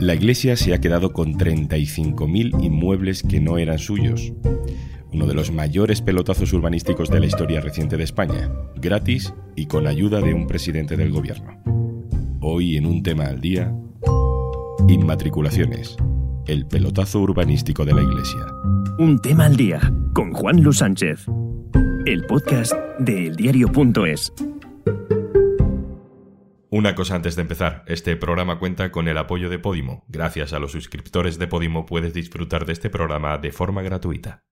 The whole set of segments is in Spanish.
La iglesia se ha quedado con 35.000 inmuebles que no eran suyos. Uno de los mayores pelotazos urbanísticos de la historia reciente de España, gratis y con ayuda de un presidente del gobierno. Hoy en un tema al día, inmatriculaciones, el pelotazo urbanístico de la iglesia. Un tema al día con Juan Luis Sánchez, el podcast de eldiario.es. Una cosa antes de empezar, este programa cuenta con el apoyo de Podimo. Gracias a los suscriptores de Podimo puedes disfrutar de este programa de forma gratuita.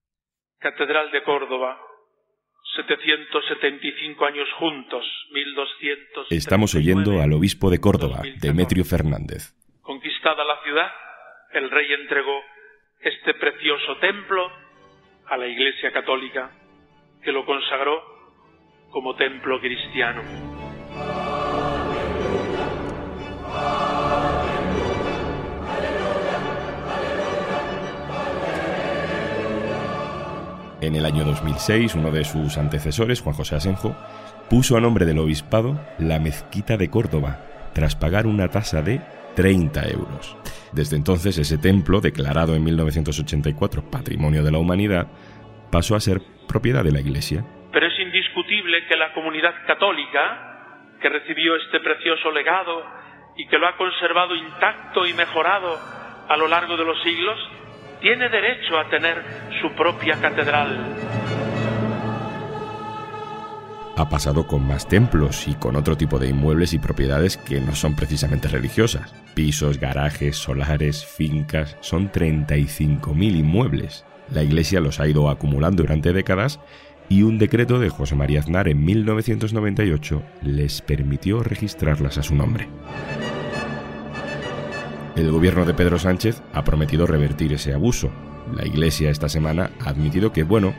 Catedral de Córdoba, 775 años juntos, 1200. Estamos oyendo al obispo de Córdoba, Demetrio Fernández. Conquistada la ciudad, el rey entregó este precioso templo a la Iglesia Católica, que lo consagró como templo cristiano. En el año 2006, uno de sus antecesores, Juan José Asenjo, puso a nombre del obispado la mezquita de Córdoba, tras pagar una tasa de 30 euros. Desde entonces, ese templo, declarado en 1984 Patrimonio de la Humanidad, pasó a ser propiedad de la Iglesia. Pero es indiscutible que la comunidad católica, que recibió este precioso legado y que lo ha conservado intacto y mejorado a lo largo de los siglos, tiene derecho a tener su propia catedral. Ha pasado con más templos y con otro tipo de inmuebles y propiedades que no son precisamente religiosas. Pisos, garajes, solares, fincas, son 35.000 inmuebles. La iglesia los ha ido acumulando durante décadas y un decreto de José María Aznar en 1998 les permitió registrarlas a su nombre. El gobierno de Pedro Sánchez ha prometido revertir ese abuso. La Iglesia esta semana ha admitido que, bueno,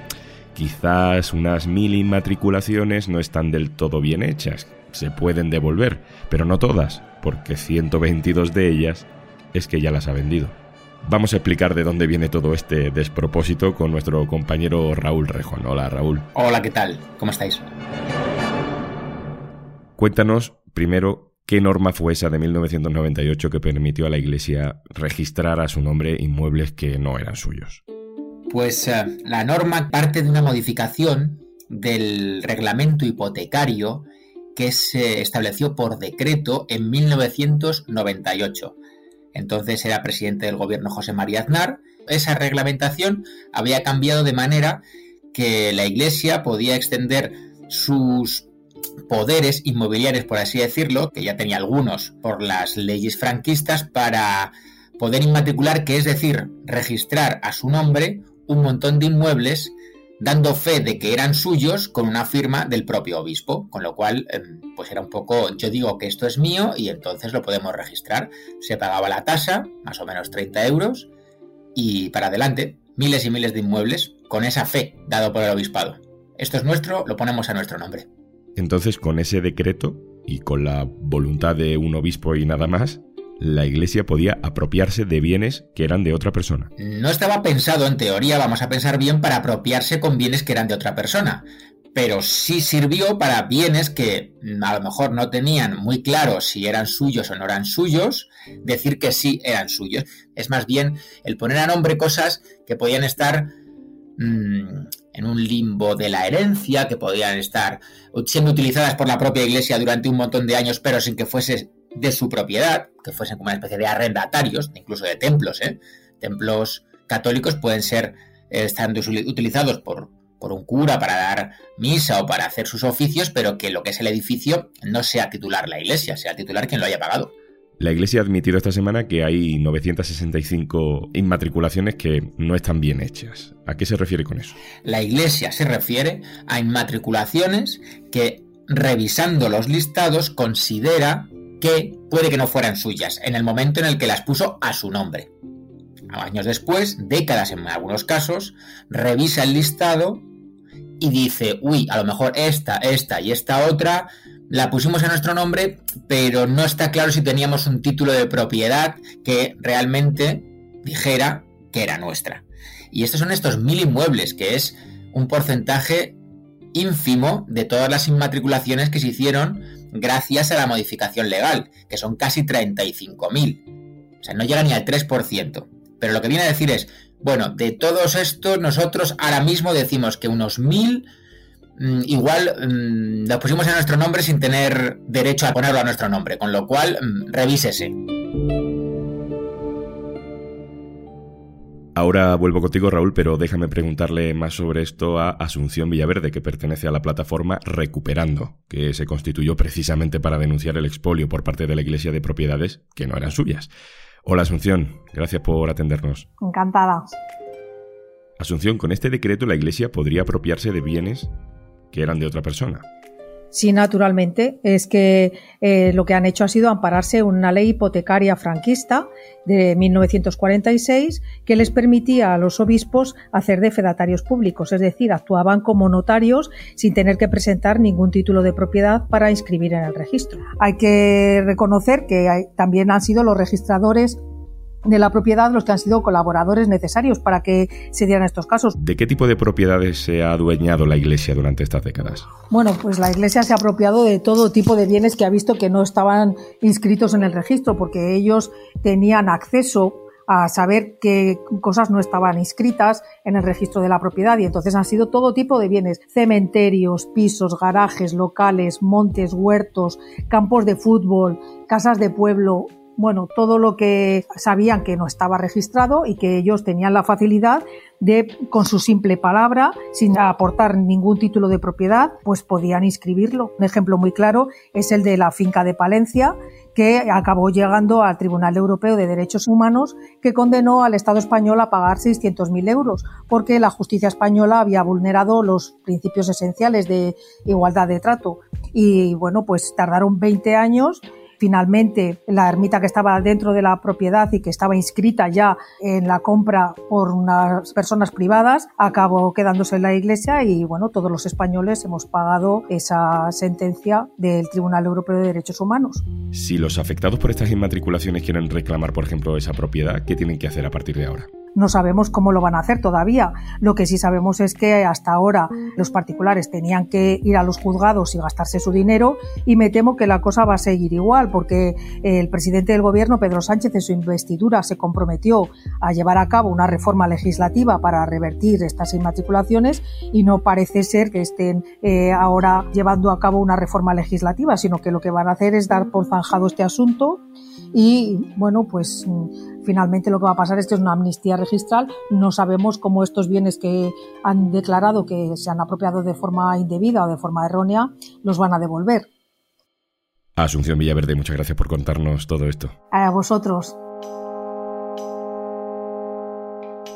quizás unas mil inmatriculaciones no están del todo bien hechas. Se pueden devolver, pero no todas, porque 122 de ellas es que ya las ha vendido. Vamos a explicar de dónde viene todo este despropósito con nuestro compañero Raúl Rejón. Hola Raúl. Hola, ¿qué tal? ¿Cómo estáis? Cuéntanos primero ¿Qué norma fue esa de 1998 que permitió a la Iglesia registrar a su nombre inmuebles que no eran suyos? Pues eh, la norma parte de una modificación del reglamento hipotecario que se estableció por decreto en 1998. Entonces era presidente del gobierno José María Aznar. Esa reglamentación había cambiado de manera que la Iglesia podía extender sus poderes inmobiliarios, por así decirlo, que ya tenía algunos por las leyes franquistas, para poder inmatricular, que es decir, registrar a su nombre un montón de inmuebles dando fe de que eran suyos con una firma del propio obispo, con lo cual em, pues era un poco, yo digo que esto es mío y entonces lo podemos registrar. Se pagaba la tasa, más o menos 30 euros, y para adelante, miles y miles de inmuebles con esa fe dado por el obispado. Esto es nuestro, lo ponemos a nuestro nombre. Entonces, con ese decreto y con la voluntad de un obispo y nada más, la iglesia podía apropiarse de bienes que eran de otra persona. No estaba pensado, en teoría, vamos a pensar bien, para apropiarse con bienes que eran de otra persona, pero sí sirvió para bienes que a lo mejor no tenían muy claro si eran suyos o no eran suyos, decir que sí eran suyos. Es más bien el poner a nombre cosas que podían estar mm, en un limbo de la herencia, que podían estar siendo utilizadas por la propia iglesia durante un montón de años, pero sin que fuese de su propiedad, que fuesen como una especie de arrendatarios, incluso de templos. ¿eh? Templos católicos pueden ser, eh, estando utilizados por, por un cura para dar misa o para hacer sus oficios, pero que lo que es el edificio no sea titular la iglesia, sea titular quien lo haya pagado. La Iglesia ha admitido esta semana que hay 965 inmatriculaciones que no están bien hechas. ¿A qué se refiere con eso? La Iglesia se refiere a inmatriculaciones que, revisando los listados, considera que puede que no fueran suyas en el momento en el que las puso a su nombre. Años después, décadas en algunos casos, revisa el listado y dice, uy, a lo mejor esta, esta y esta otra la pusimos a nuestro nombre, pero no está claro si teníamos un título de propiedad que realmente dijera que era nuestra. Y estos son estos mil inmuebles, que es un porcentaje ínfimo de todas las inmatriculaciones que se hicieron gracias a la modificación legal, que son casi 35.000. O sea, no llega ni al 3%. Pero lo que viene a decir es, bueno, de todos estos, nosotros ahora mismo decimos que unos 1000 mm, igual mm, los pusimos en nuestro nombre sin tener derecho a ponerlo a nuestro nombre, con lo cual mm, revísese. Ahora vuelvo contigo, Raúl, pero déjame preguntarle más sobre esto a Asunción Villaverde, que pertenece a la plataforma Recuperando, que se constituyó precisamente para denunciar el expolio por parte de la Iglesia de propiedades que no eran suyas. Hola Asunción, gracias por atendernos. Encantada. Asunción, con este decreto la Iglesia podría apropiarse de bienes que eran de otra persona. Sí, naturalmente. Es que eh, lo que han hecho ha sido ampararse en una ley hipotecaria franquista de 1946 que les permitía a los obispos hacer de fedatarios públicos, es decir, actuaban como notarios sin tener que presentar ningún título de propiedad para inscribir en el registro. Hay que reconocer que también han sido los registradores de la propiedad los que han sido colaboradores necesarios para que se dieran estos casos. ¿De qué tipo de propiedades se ha adueñado la Iglesia durante estas décadas? Bueno, pues la Iglesia se ha apropiado de todo tipo de bienes que ha visto que no estaban inscritos en el registro, porque ellos tenían acceso a saber qué cosas no estaban inscritas en el registro de la propiedad y entonces han sido todo tipo de bienes, cementerios, pisos, garajes, locales, montes, huertos, campos de fútbol, casas de pueblo, bueno, todo lo que sabían que no estaba registrado y que ellos tenían la facilidad de, con su simple palabra, sin aportar ningún título de propiedad, pues podían inscribirlo. Un ejemplo muy claro es el de la finca de Palencia, que acabó llegando al Tribunal Europeo de Derechos Humanos, que condenó al Estado español a pagar 600.000 euros, porque la justicia española había vulnerado los principios esenciales de igualdad de trato. Y bueno, pues tardaron 20 años Finalmente, la ermita que estaba dentro de la propiedad y que estaba inscrita ya en la compra por unas personas privadas, acabó quedándose en la iglesia y bueno, todos los españoles hemos pagado esa sentencia del Tribunal Europeo de Derechos Humanos. Si los afectados por estas inmatriculaciones quieren reclamar, por ejemplo, esa propiedad, ¿qué tienen que hacer a partir de ahora? No sabemos cómo lo van a hacer todavía. Lo que sí sabemos es que hasta ahora los particulares tenían que ir a los juzgados y gastarse su dinero y me temo que la cosa va a seguir igual porque el presidente del gobierno, Pedro Sánchez, en su investidura se comprometió a llevar a cabo una reforma legislativa para revertir estas inmatriculaciones y no parece ser que estén eh, ahora llevando a cabo una reforma legislativa, sino que lo que van a hacer es dar por zanjado este asunto y bueno, pues finalmente lo que va a pasar es que es una amnistía registral. No sabemos cómo estos bienes que han declarado que se han apropiado de forma indebida o de forma errónea los van a devolver. Asunción Villaverde, muchas gracias por contarnos todo esto. A vosotros.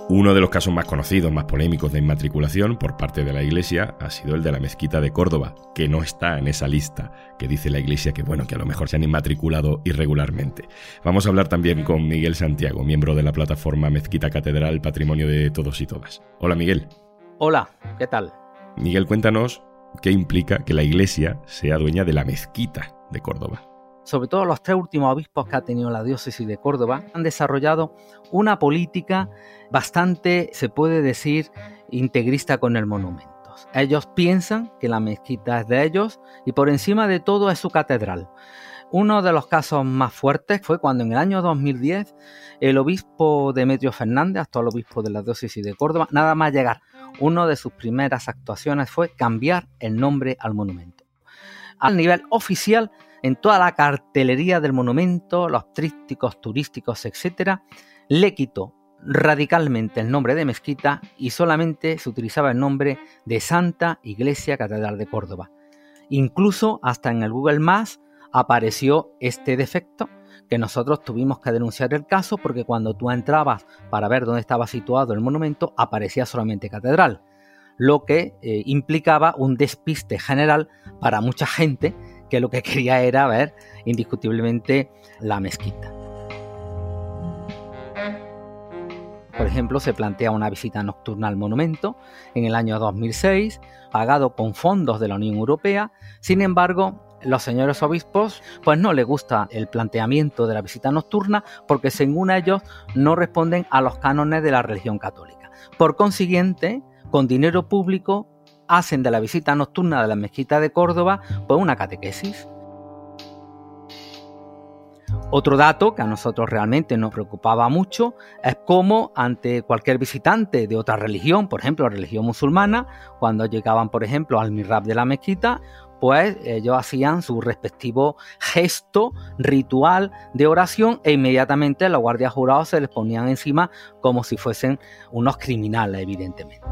Uno de los casos más conocidos, más polémicos de inmatriculación por parte de la Iglesia ha sido el de la mezquita de Córdoba, que no está en esa lista que dice la Iglesia que bueno, que a lo mejor se han inmatriculado irregularmente. Vamos a hablar también con Miguel Santiago, miembro de la plataforma Mezquita Catedral Patrimonio de Todos y Todas. Hola Miguel. Hola, ¿qué tal? Miguel, cuéntanos qué implica que la Iglesia sea dueña de la mezquita de Córdoba sobre todo los tres últimos obispos que ha tenido la diócesis de Córdoba, han desarrollado una política bastante, se puede decir, integrista con el monumento. Ellos piensan que la mezquita es de ellos y por encima de todo es su catedral. Uno de los casos más fuertes fue cuando en el año 2010 el obispo Demetrio Fernández, actual obispo de la diócesis de Córdoba, nada más llegar, una de sus primeras actuaciones fue cambiar el nombre al monumento. Al nivel oficial en toda la cartelería del monumento, los trípticos turísticos, etc., le quitó radicalmente el nombre de mezquita y solamente se utilizaba el nombre de Santa Iglesia Catedral de Córdoba. Incluso hasta en el Google Maps apareció este defecto que nosotros tuvimos que denunciar el caso porque cuando tú entrabas para ver dónde estaba situado el monumento aparecía solamente catedral, lo que eh, implicaba un despiste general para mucha gente que lo que quería era ver indiscutiblemente la mezquita. Por ejemplo, se plantea una visita nocturna al monumento en el año 2006, pagado con fondos de la Unión Europea. Sin embargo, los señores obispos pues no les gusta el planteamiento de la visita nocturna porque según ellos no responden a los cánones de la religión católica. Por consiguiente, con dinero público hacen de la visita nocturna de la mezquita de Córdoba pues una catequesis. Otro dato que a nosotros realmente nos preocupaba mucho es cómo ante cualquier visitante de otra religión, por ejemplo, religión musulmana, cuando llegaban, por ejemplo, al mihrab de la mezquita, pues ellos hacían su respectivo gesto ritual de oración e inmediatamente los guardias jurados se les ponían encima como si fuesen unos criminales, evidentemente.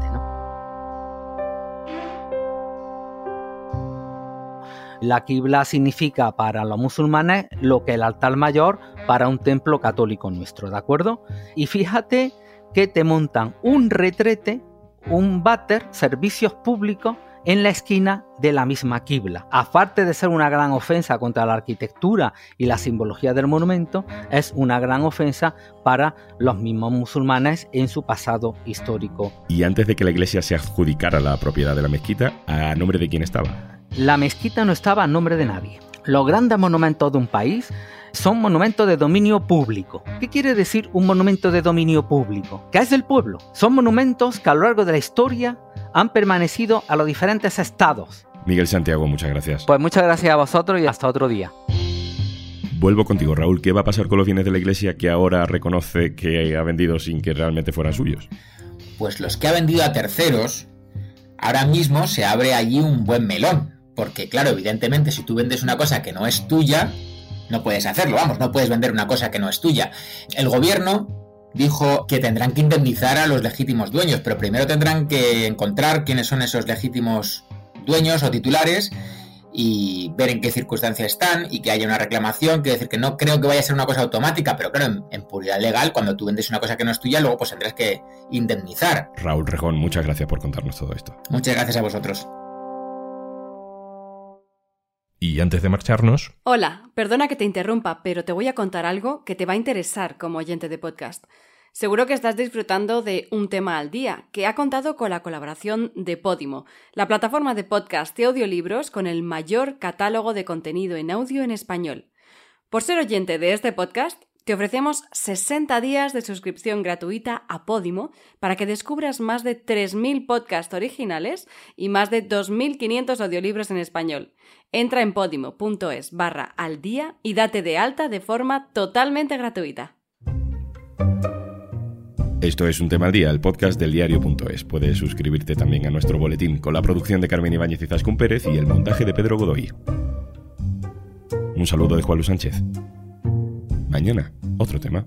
La Qibla significa para los musulmanes lo que el altar mayor para un templo católico nuestro, ¿de acuerdo? Y fíjate que te montan un retrete, un váter, servicios públicos en la esquina de la misma Qibla. Aparte de ser una gran ofensa contra la arquitectura y la simbología del monumento, es una gran ofensa para los mismos musulmanes en su pasado histórico. Y antes de que la iglesia se adjudicara la propiedad de la mezquita, ¿a nombre de quién estaba? La mezquita no estaba a nombre de nadie. Los grandes monumentos de un país son monumentos de dominio público. ¿Qué quiere decir un monumento de dominio público? Que es del pueblo. Son monumentos que a lo largo de la historia han permanecido a los diferentes estados. Miguel Santiago, muchas gracias. Pues muchas gracias a vosotros y hasta otro día. Vuelvo contigo, Raúl. ¿Qué va a pasar con los bienes de la iglesia que ahora reconoce que ha vendido sin que realmente fueran suyos? Pues los que ha vendido a terceros, ahora mismo se abre allí un buen melón. Porque, claro, evidentemente, si tú vendes una cosa que no es tuya, no puedes hacerlo, vamos, no puedes vender una cosa que no es tuya. El gobierno dijo que tendrán que indemnizar a los legítimos dueños, pero primero tendrán que encontrar quiénes son esos legítimos dueños o titulares y ver en qué circunstancias están y que haya una reclamación, quiero decir que no creo que vaya a ser una cosa automática, pero claro, en, en, puridad legal, cuando tú vendes una cosa que no es tuya, luego pues tendrás que indemnizar. Raúl Rejón, muchas gracias por contarnos todo esto. Muchas gracias a vosotros. Y antes de marcharnos... Hola, perdona que te interrumpa, pero te voy a contar algo que te va a interesar como oyente de podcast. Seguro que estás disfrutando de Un tema al día, que ha contado con la colaboración de Podimo, la plataforma de podcast y audiolibros con el mayor catálogo de contenido en audio en español. Por ser oyente de este podcast, te ofrecemos 60 días de suscripción gratuita a Podimo para que descubras más de 3.000 podcasts originales y más de 2.500 audiolibros en español. Entra en podimo.es barra al día y date de alta de forma totalmente gratuita. Esto es Un Tema al Día, el podcast del diario.es. Puedes suscribirte también a nuestro boletín con la producción de Carmen Ibáñez y Zascún Pérez y el montaje de Pedro Godoy. Un saludo de Juan Luis Sánchez. Mañana, otro tema.